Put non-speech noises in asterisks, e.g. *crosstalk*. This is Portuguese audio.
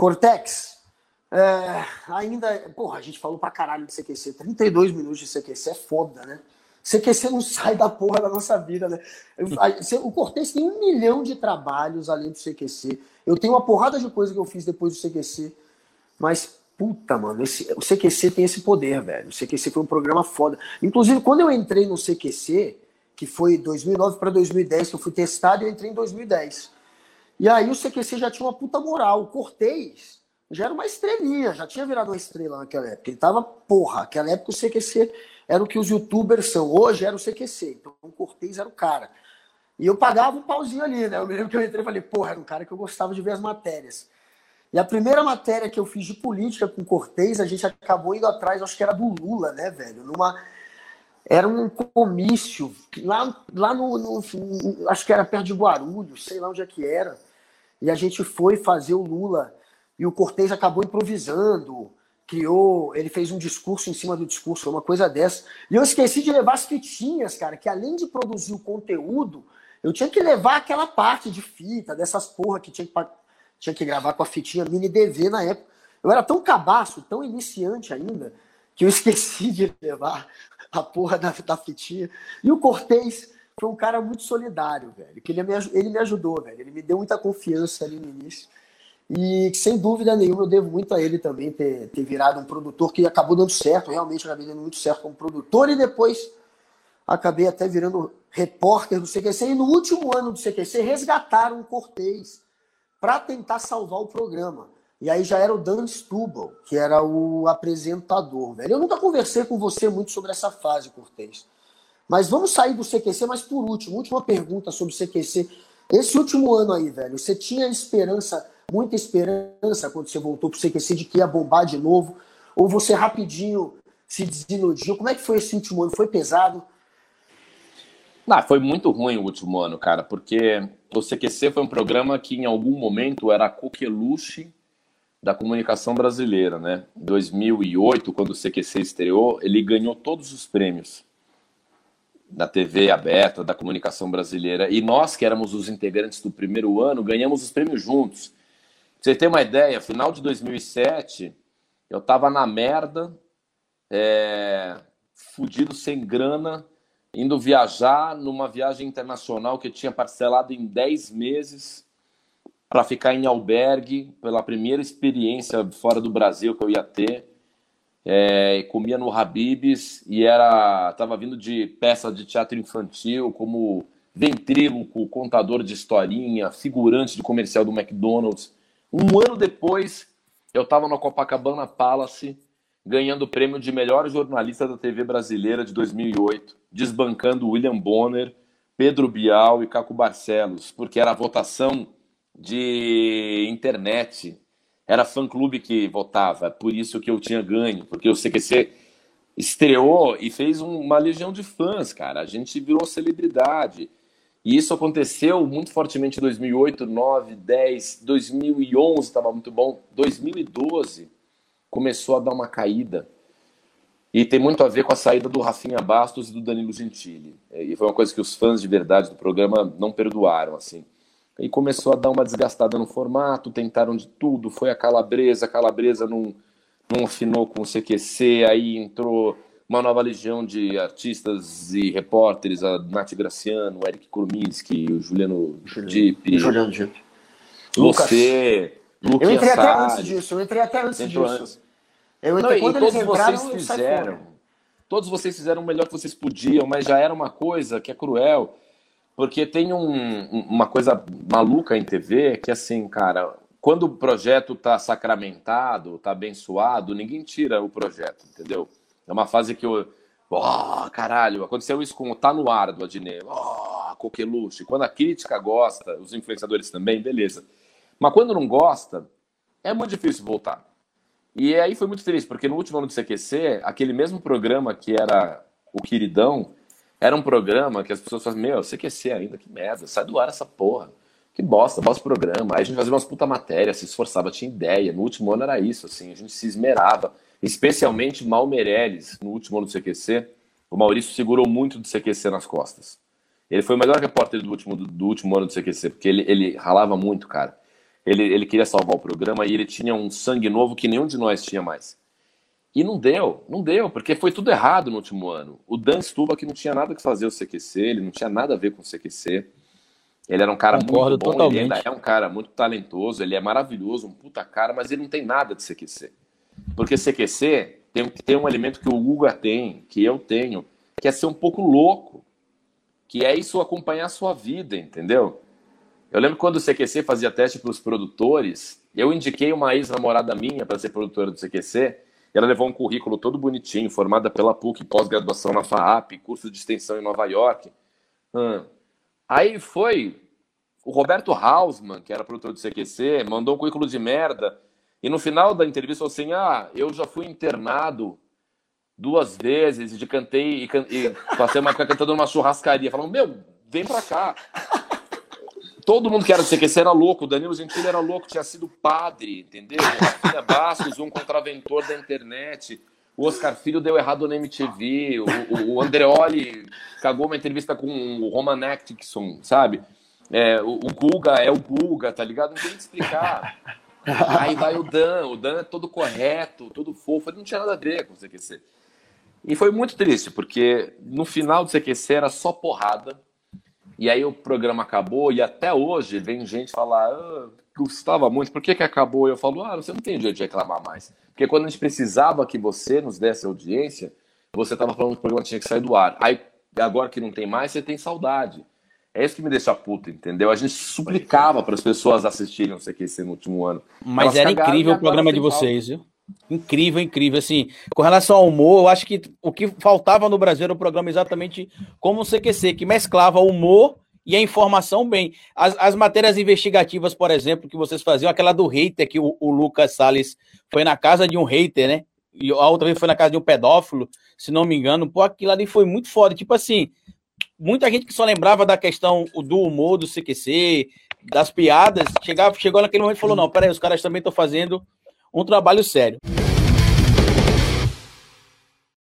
Cortex, é, ainda. Porra, a gente falou pra caralho de CQC. 32 minutos de CQC é foda, né? CQC não sai da porra da nossa vida, né? O Cortez tem um milhão de trabalhos além do CQC. Eu tenho uma porrada de coisa que eu fiz depois do CQC. Mas, puta, mano, esse, o CQC tem esse poder, velho. O CQC foi um programa foda. Inclusive, quando eu entrei no CQC, que foi 2009 para 2010, que eu fui testado, eu entrei em 2010. E aí o CQC já tinha uma puta moral. O Cortez já era uma estrelinha, já tinha virado uma estrela naquela época. Ele tava, porra, naquela época o CQC era o que os youtubers são. Hoje era o CQC. Então o Cortez era o cara. E eu pagava um pauzinho ali, né? Eu me lembro que eu entrei e falei, porra, era um cara que eu gostava de ver as matérias. E a primeira matéria que eu fiz de política com o Cortez, a gente acabou indo atrás, acho que era do Lula, né, velho? Numa. Era um comício lá, lá no, no, Acho que era perto de Guarulhos, sei lá onde é que era. E a gente foi fazer o Lula e o Cortez acabou improvisando, criou, ele fez um discurso em cima do discurso, uma coisa dessa. E eu esqueci de levar as fitinhas, cara, que além de produzir o conteúdo, eu tinha que levar aquela parte de fita, dessas porra que tinha que, tinha que gravar com a fitinha mini DV na época. Eu era tão cabaço, tão iniciante ainda, que eu *laughs* esqueci de levar a porra da, da fitinha. E o Cortez foi um cara muito solidário, velho. Que ele me, ele me ajudou, velho. Ele me deu muita confiança ali no início. E sem dúvida nenhuma eu devo muito a ele também ter, ter virado um produtor que acabou dando certo, realmente acabei dando muito certo como produtor e depois acabei até virando repórter do CQC. E no último ano do CQC resgataram o Cortez para tentar salvar o programa. E aí já era o Dan Stubble, que era o apresentador, velho. Eu nunca conversei com você muito sobre essa fase, Cortez. Mas vamos sair do CQC, mas por último, última pergunta sobre o CQC. Esse último ano aí, velho, você tinha esperança muita esperança quando você voltou para o CQC de que ia bombar de novo? Ou você rapidinho se desiludiu? Como é que foi esse último ano? Foi pesado? Não, foi muito ruim o último ano, cara, porque o CQC foi um programa que em algum momento era a coqueluche da comunicação brasileira, né? Em 2008, quando o CQC estreou, ele ganhou todos os prêmios da TV aberta, da comunicação brasileira. E nós, que éramos os integrantes do primeiro ano, ganhamos os prêmios juntos. Pra você ter uma ideia, final de 2007, eu tava na merda, é, fudido sem grana, indo viajar numa viagem internacional que eu tinha parcelado em 10 meses para ficar em albergue, pela primeira experiência fora do Brasil que eu ia ter. É, comia no Habibs e era tava vindo de peça de teatro infantil como ventríloco, contador de historinha, figurante de comercial do McDonald's. Um ano depois, eu estava no Copacabana Palace, ganhando o prêmio de melhor jornalista da TV brasileira de 2008, desbancando William Bonner, Pedro Bial e Caco Barcelos, porque era votação de internet, era fã-clube que votava, por isso que eu tinha ganho, porque o CQC estreou e fez uma legião de fãs, cara. A gente virou celebridade. E isso aconteceu muito fortemente em 2008, 9, 10, 2011 estava muito bom. 2012 começou a dar uma caída. E tem muito a ver com a saída do Rafinha Bastos e do Danilo Gentili. E foi uma coisa que os fãs de verdade do programa não perdoaram, assim. E começou a dar uma desgastada no formato, tentaram de tudo, foi a Calabresa, a Calabresa não, não afinou com o CQC, aí entrou uma nova legião de artistas e repórteres, a Nath Graciano, o Eric Kurminski, o Juliano Dipp, Juliano Dipp. você, Lucas Eu entrei até antes disso, eu entrei até antes disso. Antes. Eu entrei, Não, e todos entraram, vocês fizeram, todos vocês fizeram o melhor que vocês podiam, mas já era uma coisa que é cruel, porque tem um, uma coisa maluca em TV que assim, cara, quando o projeto tá sacramentado, tá abençoado, ninguém tira o projeto, entendeu? É uma fase que eu. Oh, caralho, aconteceu isso com o Tá no Ar do Adnet. Oh, coqueluche. Quando a crítica gosta, os influenciadores também, beleza. Mas quando não gosta, é muito difícil voltar. E aí foi muito feliz, porque no último ano do CQC, aquele mesmo programa que era o Queridão, era um programa que as pessoas falavam, meu, CQC ainda, que merda, sai do ar essa porra. Que bosta, bosta programa. Aí a gente fazia umas puta matéria, se esforçava, tinha ideia. No último ano era isso, assim, a gente se esmerava especialmente Mal Meirelles, no último ano do CQC. O Maurício segurou muito do CQC nas costas. Ele foi o melhor repórter do último, do, do último ano do CQC, porque ele, ele ralava muito, cara. Ele, ele queria salvar o programa e ele tinha um sangue novo que nenhum de nós tinha mais. E não deu, não deu, porque foi tudo errado no último ano. O Dan Stuba que não tinha nada que fazer o CQC, ele não tinha nada a ver com o CQC. Ele era um cara Concordo muito bom, totalmente. ele ainda é um cara muito talentoso, ele é maravilhoso, um puta cara, mas ele não tem nada de CQC. Porque CQC tem, tem um elemento que o Guga tem, que eu tenho, que é ser um pouco louco, que é isso acompanhar a sua vida, entendeu? Eu lembro quando o CQC fazia teste para os produtores, eu indiquei uma ex-namorada minha para ser produtora do CQC, ela levou um currículo todo bonitinho, formada pela PUC, pós-graduação na FAAP, curso de extensão em Nova York. Hum. Aí foi o Roberto Hausmann, que era produtor do CQC, mandou um currículo de merda, e no final da entrevista falou assim: Ah, eu já fui internado duas vezes, e cantei e, e passei uma época cantando numa churrascaria. Falando, meu, vem pra cá. Todo mundo que era do CQC era louco, o Danilo Gentili era louco, tinha sido padre, entendeu? O Rafinha Bastos, um contraventor da internet. O Oscar Filho deu errado na MTV. O, o, o Andreoli cagou uma entrevista com o Roman Atkinson, sabe? É, o, o Guga é o Guga, tá ligado? Não tem que explicar. Aí vai o Dan, o Dan é todo correto, todo fofo, ele não tinha nada a ver com o CQC. E foi muito triste, porque no final do CQC era só porrada, e aí o programa acabou, e até hoje vem gente falar, ah, gostava muito, por que, que acabou? E eu falo, ah, você não tem direito de reclamar mais. Porque quando a gente precisava que você nos desse audiência, você estava falando que o programa tinha que sair do ar. Aí agora que não tem mais, você tem saudade. É isso que me deixa puto, entendeu? A gente suplicava para as pessoas assistirem o CQC no último ano. Mas Elas era incrível o programa de vocês, viu? Incrível, incrível. Assim, com relação ao humor, eu acho que o que faltava no Brasil era o programa exatamente como o CQC, que mesclava o humor e a informação bem. As, as matérias investigativas, por exemplo, que vocês faziam, aquela do hater, que o, o Lucas Salles foi na casa de um hater, né? E a outra vez foi na casa de um pedófilo, se não me engano. Pô, aquilo ali foi muito foda. Tipo assim, muita gente que só lembrava da questão do humor do CQC, das piadas, chegava, chegou naquele momento e falou: não, peraí, os caras também estão fazendo um trabalho sério.